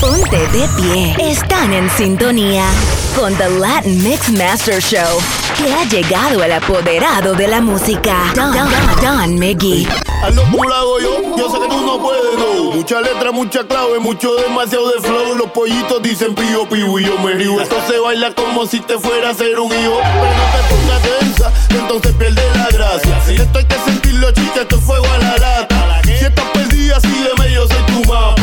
Ponte de pie. Están en sintonía con The Latin Mix Master Show, que ha llegado el apoderado de la música, Don, Don, Don McGee. Hazlo como lo hago yo, yo sé que tú no puedes, no. Mucha letra, mucha clave, mucho demasiado de flow. Los pollitos dicen pío, pío y yo me río. Esto se baila como si te fuera a ser un hijo. Pero no te pongas tensa, entonces pierde la gracia. Si esto hay que sentirlo, chiste, esto es fuego a la lata. Si estás perdida, sígueme, yo soy tu mamá.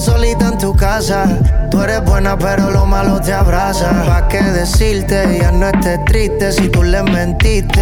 solita en tu casa. Tú eres buena, pero lo malo te abraza. ¿Para qué decirte? Ya no estés triste si tú le mentiste.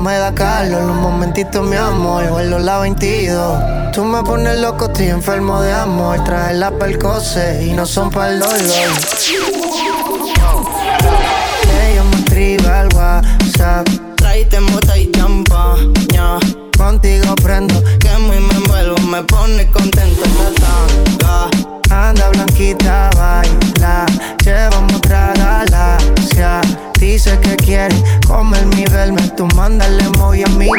me da calor, los momentitos mi amor, vuelo la 22. Tú me pones loco, estoy enfermo de amor, traes las percose y no son para el dolor. Ella me escribe al WhatsApp, tráete mota y champaña. Contigo prendo, que muy me envuelvo, me pone contento esta tanga. Anda blanquita, baila, llevamos traga la Dice que quiere comer mi verme. Tú mándale movi a mí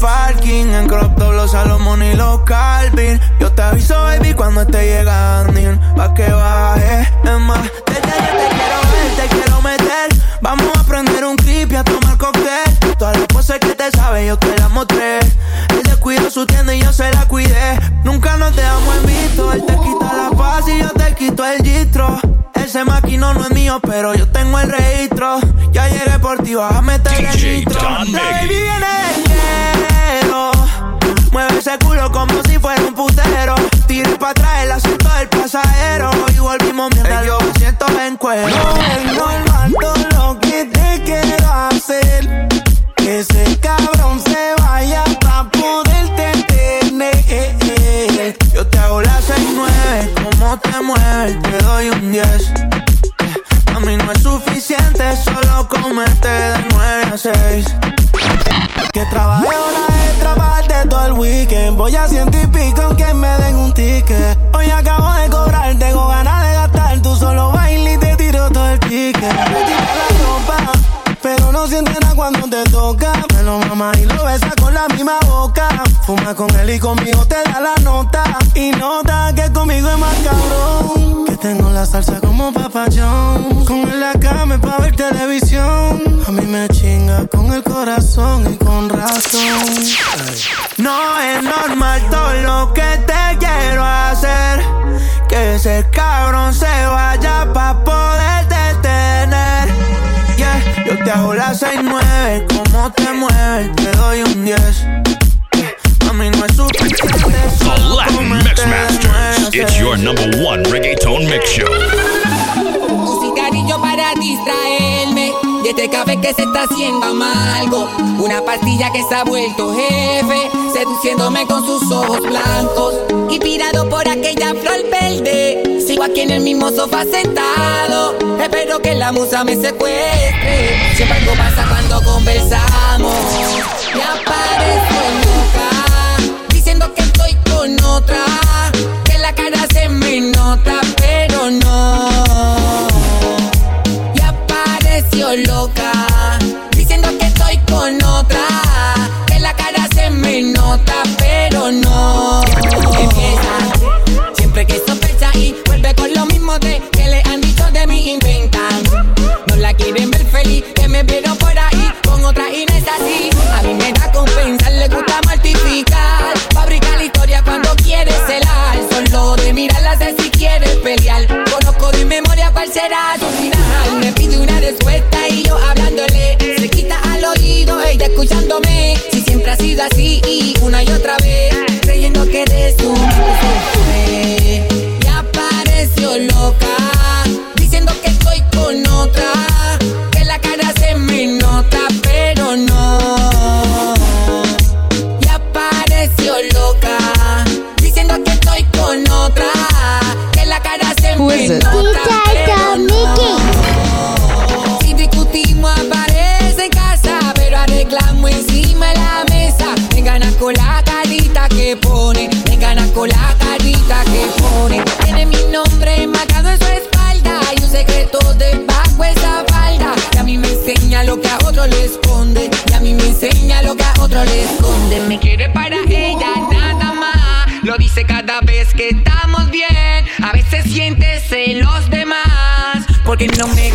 parking, en crop todos los Salomón y los Calvin. Yo te aviso, baby, cuando esté llegando, pa' que baje. Es más, desde que te quiero ver, te quiero meter. Vamos a prender un clip y a tomar cóctel. Todas las cosas que te sabes, yo te las mostré. Él descuidó su tienda y yo se la cuidé. Nunca nos dejamos en visto, él te quita la paz y yo te quito el gistro. Ese maquino no es mío, pero yo tengo el registro. Ya llegué por ti, vas a meter el nitro. Baby viene ese culo como si fuera un putero. Tire para atrás el asiento del pasajero. Y volvimos mientras yo me siento en cuero. No es normal todo lo que te quiero hacer. Que ese cabrón se vaya pa' poderte tener. Yo te hago la 6-9, como te mueves, te doy un 10. A mí no es suficiente solo comerte de 9 a 6. Que trabaje hora extra parte todo el weekend. Voy a ciento y pico aunque me den un ticket. Hoy acabo de cobrar, tengo ganas de gastar. Tú solo bailas y te tiro todo el ticket. No sientes nada cuando te toca. Me lo mama y lo besa con la misma boca. Fuma con él y conmigo te da la nota. Y nota que conmigo es más cabrón. Que tengo la salsa como papayón. Con él la cama pa' ver televisión. A mí me chinga con el corazón y con razón. No es normal todo lo que te quiero hacer. Que ese cabrón se vaya pa' poder detener. Yo te hago la 6-9, como te mueves, te doy un 10. A mí no es suficiente. The Latin Mix Masters. It's your number one reggaeton mix show. Un cigarrillo para distraerme de este café que se está haciendo amargo. Una pastilla que se ha vuelto jefe, seduciéndome con sus ojos blancos. Inspirado por aquella flor verde, sigo aquí en el mismo sofá sentado. Que la musa me secuestre. Siempre algo pasa cuando conversamos. Me aparezco loca, diciendo que estoy con otra. Que la cara se me nota, pero no. Y apareció loca, diciendo que estoy con otra. Que la cara se me nota, pero no. Así cada vez que estamos bien. A veces siente celos de más. Porque no me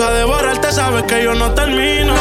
camino. Si empiezo a devorarte, sabes que yo no termino.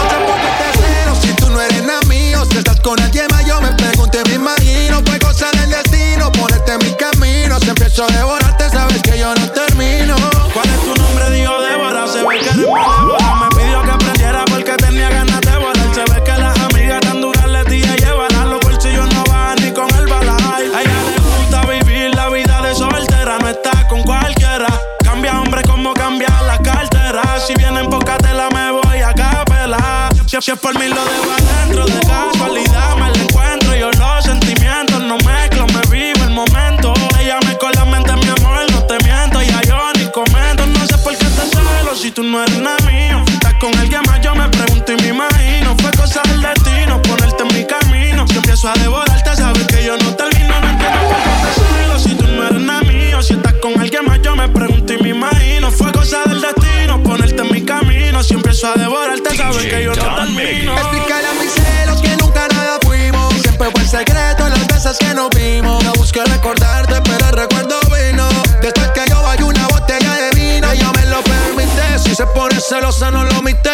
Empiezo a devorarte, sabes que yo no termino. Explícale a mis celos que nunca nada fuimos. Siempre fue el secreto las veces que nos vimos. No busqué recordarte, pero el recuerdo vino. Después que yo vaya una botella de vino, ella me lo permite. Si se pone celosa, no lo omite.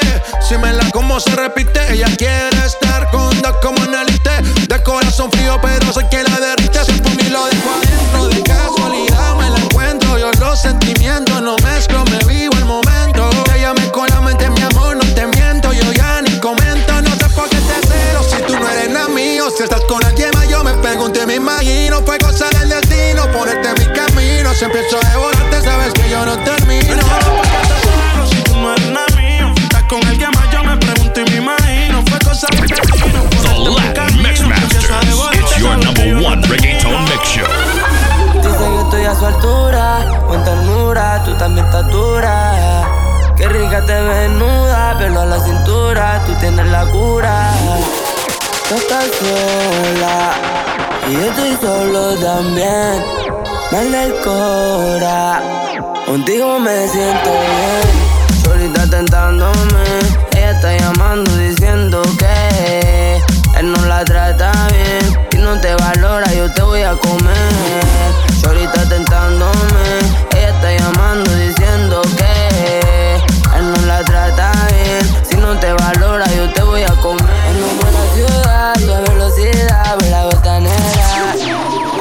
Si me la como se repite, ella quiere estar con dos como en elite. De corazón frío, pero soy quien empiezo a devorarte, sabes que yo no termino. Si tú no eres nada mío, estás con alguien más, yo me pregunto y me imagino. Fue cosa del destino. The Latin Mix Masters. It's your number one reggaeton mix show. Dice que estoy a su altura, con ternura, tú también estás dura. Qué rica te ves nuda, pelo a la cintura, tú tienes la cura. Tú estás sola, y yo estoy solo también. Mal del cora, contigo me siento bien. Solita tentándome, ella está llamando diciendo que él no la trata bien y no te valora, yo te voy a comer. Solita tentándome, ella está llamando diciendo que él no la trata bien. Si no te valora, yo te voy a comer. En una buena ciudad, a velocidad, ve la botanera.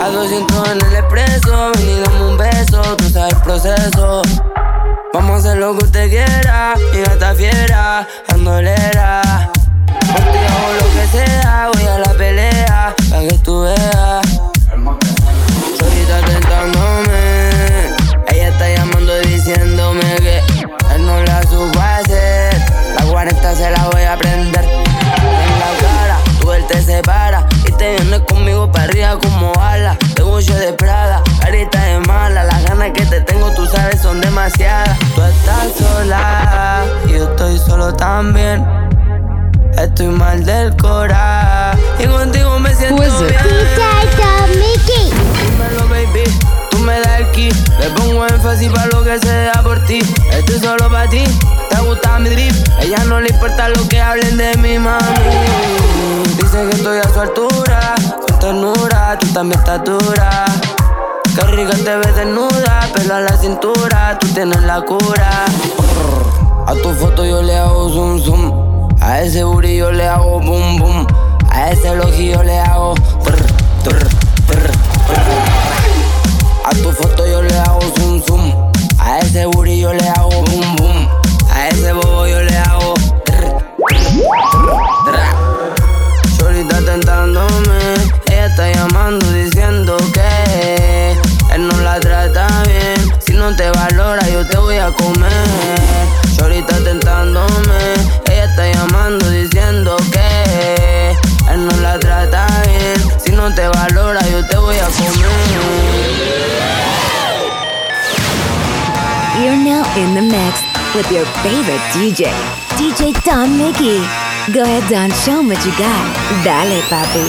A 200 en el expreso, ven y dame un beso, tú sabes el proceso. Vamos a hacer lo que usted quiera, mi gata fiera, andolera. Mami. Dice que estoy a su altura. Con ternura, tú también estás dura. Qué te ves desnuda, pelo a la cintura, tú tienes la cura. A tu foto yo le hago zoom zoom. A ese booty yo le hago boom boom. A ese ojillo le hago trr, trr, trr. A tu foto yo le hago zoom zoom. A ese booty yo le hago boom boom. A ese bobo yo le hago ella está llamando diciendo que él no la trata bien. Si no te valora, yo te voy a comer. Solita tentándome, ella está llamando diciendo que él no la trata bien. Si no te valora, yo te voy a comer. You're now in the mix with your favorite DJ, DJ Don Mickey. Go ahead, Don, show what you got. Dale, papi.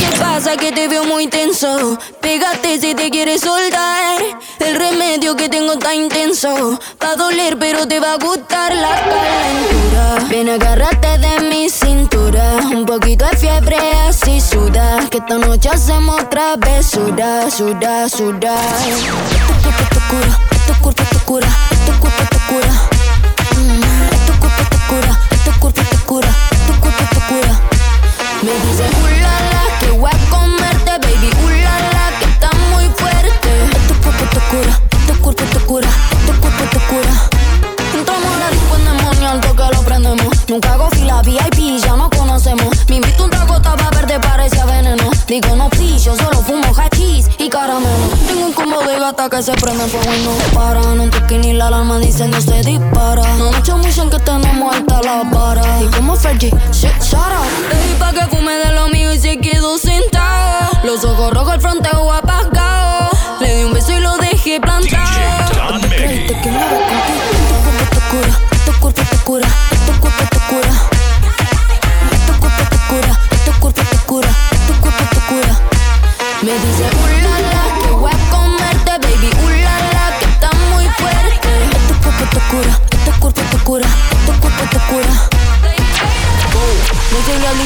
¿Qué pasa que te veo muy tenso? Pégate si te quieres soltar. El remedio que tengo está intenso. Va a doler, pero te va a gustar la calentura. Ven, agárrate de mi cintura. Un poquito de fiebre, así suda. Que esta noche hacemos travesura, suda, suda. Tu cuerpo te cura, tu cuerpo te cura, tu cuerpo te cura. Mm, tu cura, tu cura, tu cuerpo te cura. Me dice ulala que voy a comerte, baby ulala que está muy fuerte. Tu cuerpo te cura, tu cuerpo te cura, tu cuerpo cura. Entramos a la disco endemoniado, que lo prendemos. Nunca hago fila VIP, ya nos conocemos. Me invito un trago, estaba verde, parecía veneno. Digo no please, yo solo fumo y caramelo. Tengo un combo de gata que se prende fuego y para. No toque ni la alarma dice no se dispara. No mucho mucho en que tenemos alta la vara. Y como Fergie, shit, shut up. Pa' que fume de lo mío y se quedó sentado. Los ojos rojos, el fronteo apagado.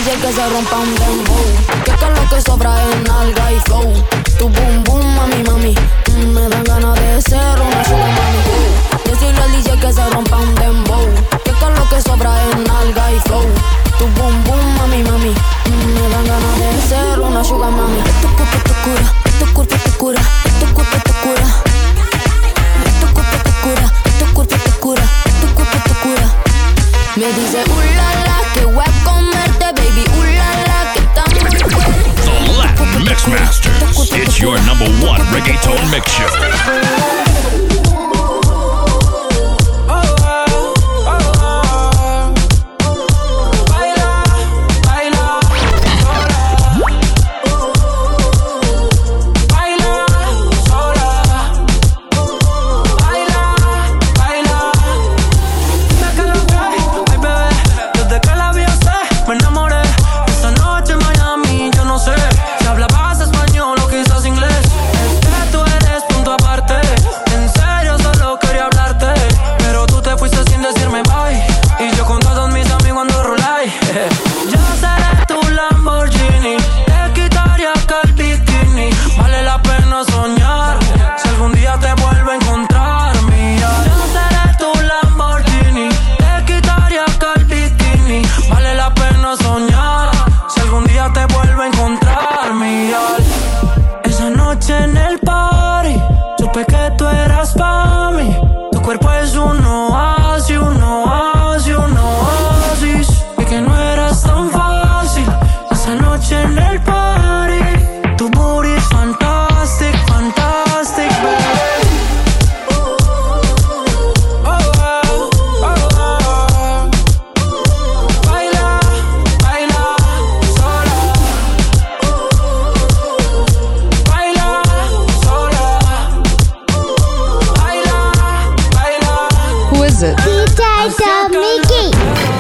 DJ que se rompa un dembow Que que lo que sobra es nalga y flow. Tu boom boom, mami, mami. Mm, Me dan ganas de ser una sugar mami. Decirle al DJ que se rompa un dembow. Que que lo que sobra es nalga y flow. Tu boom boom, mami, mami. Mm, Me dan ganas de ser una sugar mami is it? DJ Mickey.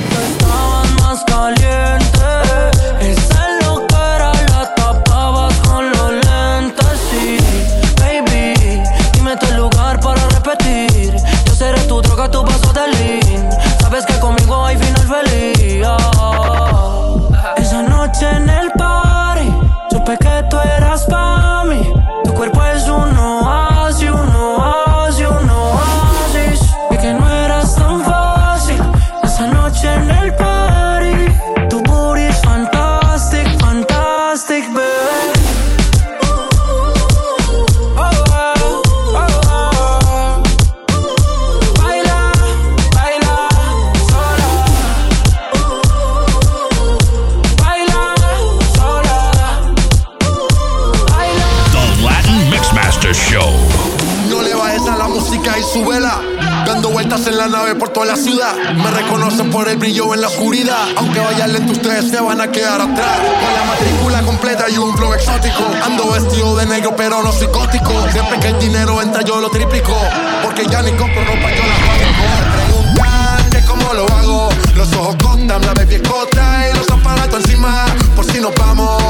Vueltas en la nave por toda la ciudad. Me reconocen por el brillo en la oscuridad. Aunque vaya lento, ustedes se van a quedar atrás. Con la matrícula completa y un flow exótico. Ando vestido de negro, pero no psicótico. Siempre que el dinero entra, yo lo triplico. Porque ya ni compro ropa, yo la fabrico. Preguntan que cómo lo hago. Los ojos cortan, la baby escota y los aparatos encima. Por si nos vamos.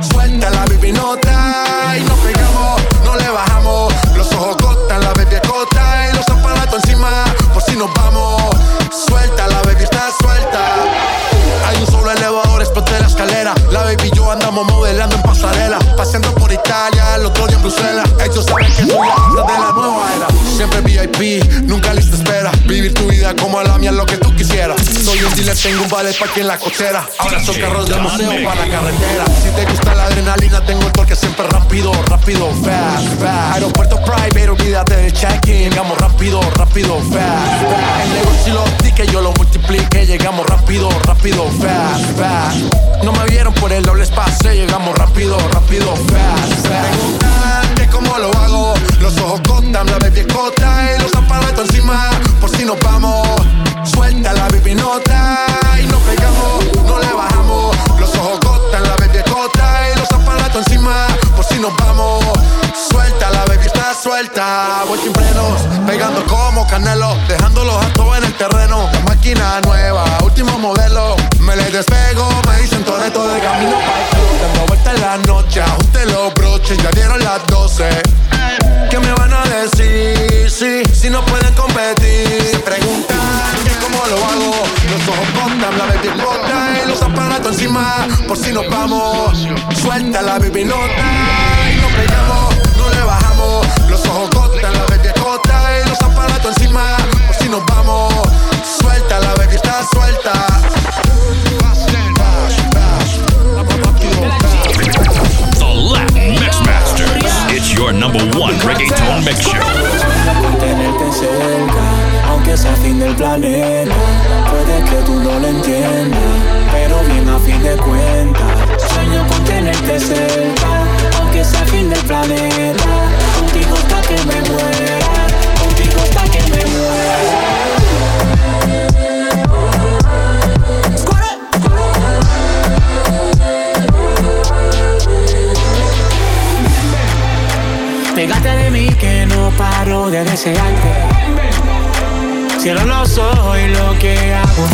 Suelta la baby Bruselas. Ellos saben que soy la de la nueva era. Siempre VIP, nunca lista espera. Vivir tu vida como la mía, lo que tú quisieras. Soy un dealer, tengo un vale para en la cochera. Ahora son carros de museo para la carretera. Si te gusta la adrenalina, tengo el torque siempre rápido, rápido, fast, fast. Aeropuerto private, olvídate del check-in. Llegamos rápido, rápido, fast, fast. El negocio lo que yo lo multiplique. Llegamos rápido, rápido, fast, fast. No me vieron por el doble espacio. Llegamos rápido, rápido, fast, fast cómo lo hago. Los ojos cotan, la baby es cota y los zapatos encima. Por si nos vamos, suelta la baby nota aparatos encima por si nos vamos. Suelta la baby está suelta, voy sin frenos, pegando como canelo, dejando los actos en el terreno. La máquina nueva, último modelo, me le despego, me dicen todo esto de camino el Dando vuelta en la noche, ajuste los broches, ya dieron las 12. ¿Qué me van a decir? Si, si no pueden competir. Se preguntan que cómo lo hago. Los ojos botan, la baby los aparatos encima. Por si nos vamos, suelta la baby nota y nos pegamos, no le bajamos. Los ojos botan, la bota y los aparatos encima. Por si nos vamos, suelta la baby está suelta. your number one reggaeton mix show. Cerca, aunque sea fin del planeta. Puede que tú no lo entiendas, pero bien a fin de cuentas. Sueño con tenerte cerca, aunque sea fin del planeta. Contigo hasta que me muera, contigo hasta que me muera. Pégate de mí que no paro de desearte. Cierro los ojos y lo que hago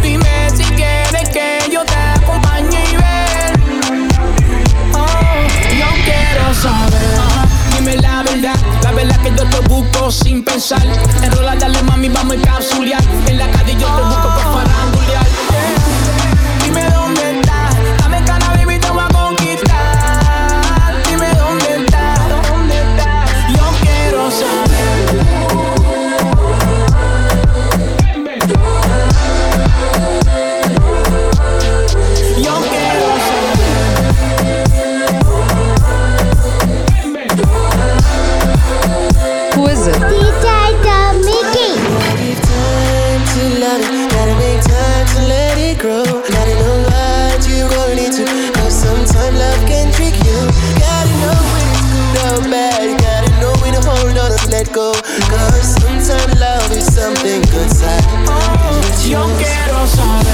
Dime si quieres que yo te acompañe y ver. Oh, yo quiero saber. Dime la verdad, la verdad que yo te busco sin pensar. Enrola, dale mami, vamos a capsulear. En la calle yo te busco para farandulear. Yo quiero saber,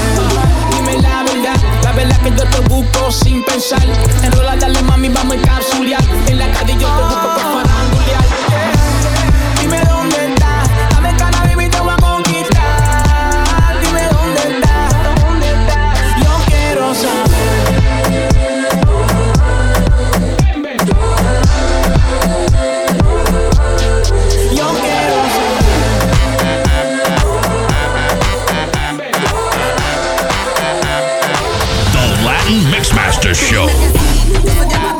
dime la verdad, la verdad que yo te busco sin pensar. Enrola, dale mami, vamos a capsulear. Mixmaster Show.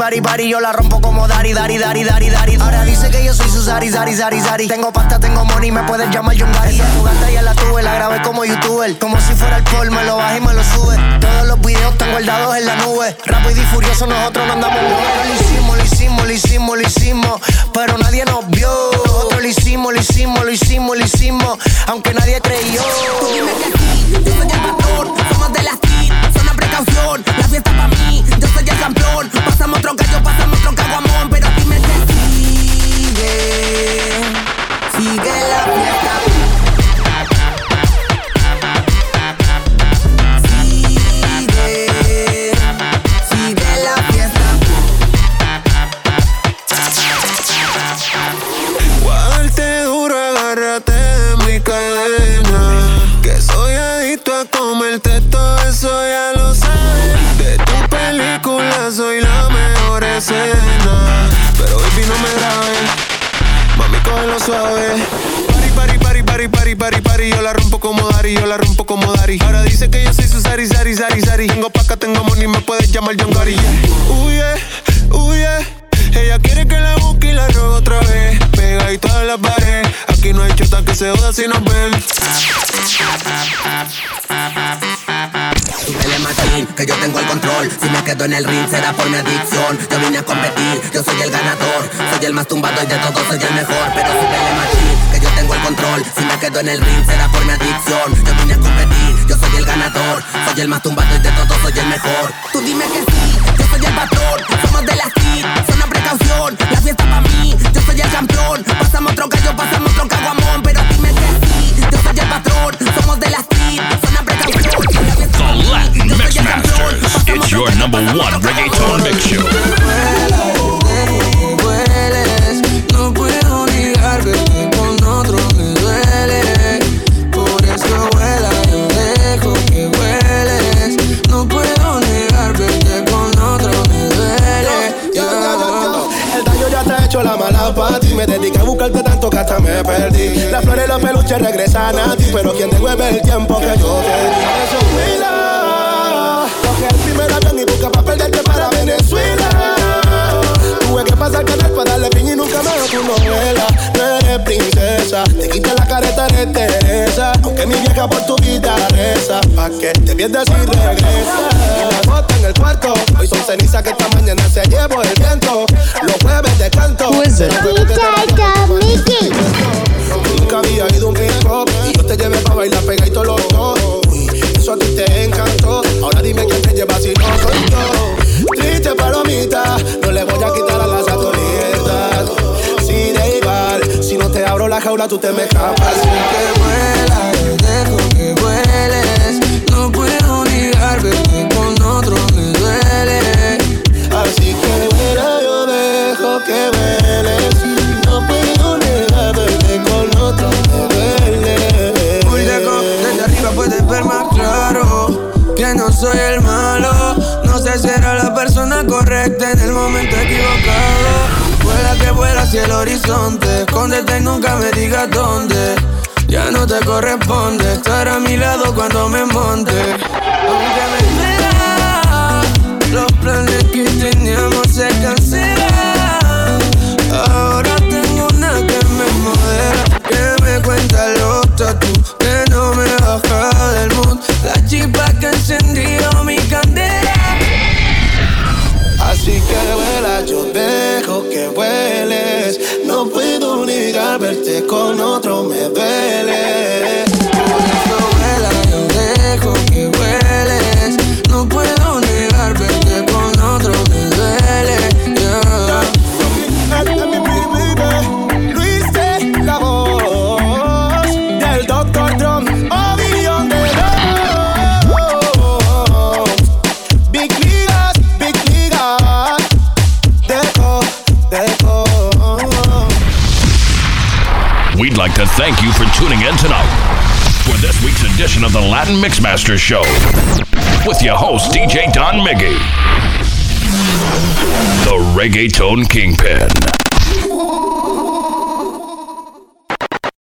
Party, party. Yo la rompo como Dari, Dari, Dari, Dari, Dari. Ahora dice que yo soy su Sari, Sari, Sari, Sari. Tengo pasta, tengo money, me puedes llamar Yungari. Esa tu gata ya la tuve, la grabé como youtuber. Como si fuera el pol, me lo bajé y me lo sube. Todos los videos están guardados en la nube. Rápido y furioso, nosotros no andamos lo hicimos, lo hicimos, lo hicimos, lo hicimos. Pero nadie nos vio. Nosotros lo hicimos, lo hicimos, lo hicimos, lo hicimos. Aunque nadie creyó. Dime que yo soy el pastor, somos de la la fiesta pa' mí, yo soy el campeón, pasamos otro gallo, pasamos otro caguamón, pero dime que sigue, sigue la fiesta. Cógelo suave. Pari, pari, pari, pari, pari, pari. Yo la rompo como Dari, yo la rompo como Dari. Ahora dice que yo soy su Sari, Sari, Sari, Sari. Tengo paca, tengo money, me puedes llamar John Gotti. Huye, huye. Ella quiere que la busque y la robe otra vez. Pega y todas las pared. Aquí no hay chota que se joda si nos ven. Que yo tengo el control. Si me quedo en el ring será por mi adicción. Yo vine a competir, yo soy el ganador. Soy el más tumbado y de todos soy el mejor. Pero súbele machín, que yo tengo el control. Si me quedo en el ring será por mi adicción. Yo vine a competir, yo soy el ganador. Soy el más tumbado y de todos soy el mejor. Tú dime que sí, yo soy el patrón. Somos de la street, una precaución. La fiesta para mí, yo soy el campeón. Pasamos otro gallo, pasamos otro caguamón. Pero dime que sí, yo soy el patrón. Somos de la street, una precaución. The Latin Mix. It's your number one reggaeton mix show. Hueles, no puedo negar verte con otro me duele. Por eso vuela, yo dejo que hueles. No puedo negar verte con otro me duele. El daño ya te ha hecho la mala para ti. Me dediqué a buscarte tanto que hasta me perdí. Las flores y los peluches regresan a ti. Pero quien devuelve el tiempo que yo perdí. Eso Huila. Coge el primer avión y busca para perderte para Venezuela. Tuve que pasar canal para darle piña y nunca más tu novela. No eres princesa. Te quita la careta, eres Teresa. Aunque mi vieja por tu vida reza. Pa' que te pierdas y regresa. Y la bota en el cuarto. Hoy son cenizas que esta mañana se llevó el viento. Los jueves de canto. Que te Nunca había ido un hop y yo te llevé pa' bailar pegadito los dos. Eso a ti te encantó. Ahora dime quién te lleva si no soy yo. Triste palomita, no le voy a quitar a las a tu libertad. Si da igual, si no te abro la jaula tú te me escapas. Así que vuela, dejo que vueles. No puedo negar verte con otro duele. Así que vuela, yo dejo que vueles. No puedo negar verte con otro me duele. Muy lejos, desde arriba puedes ver más claro que no soy el malo. No sé si era la persona correcta en el momento equivocado. Vuela que vuela hacia el horizonte. Escóndete y nunca me digas dónde. Ya no te corresponde estar a mi lado cuando me monte. Aunque me planes que teníamos se cancelan. Ahora tengo una que me modera, que me cuenta los tatu, que no me baja del mood. La chispa que encendió mi candela. Latin Mixmaster Show with your host, DJ Don Miggy, the Reggaeton Kingpin.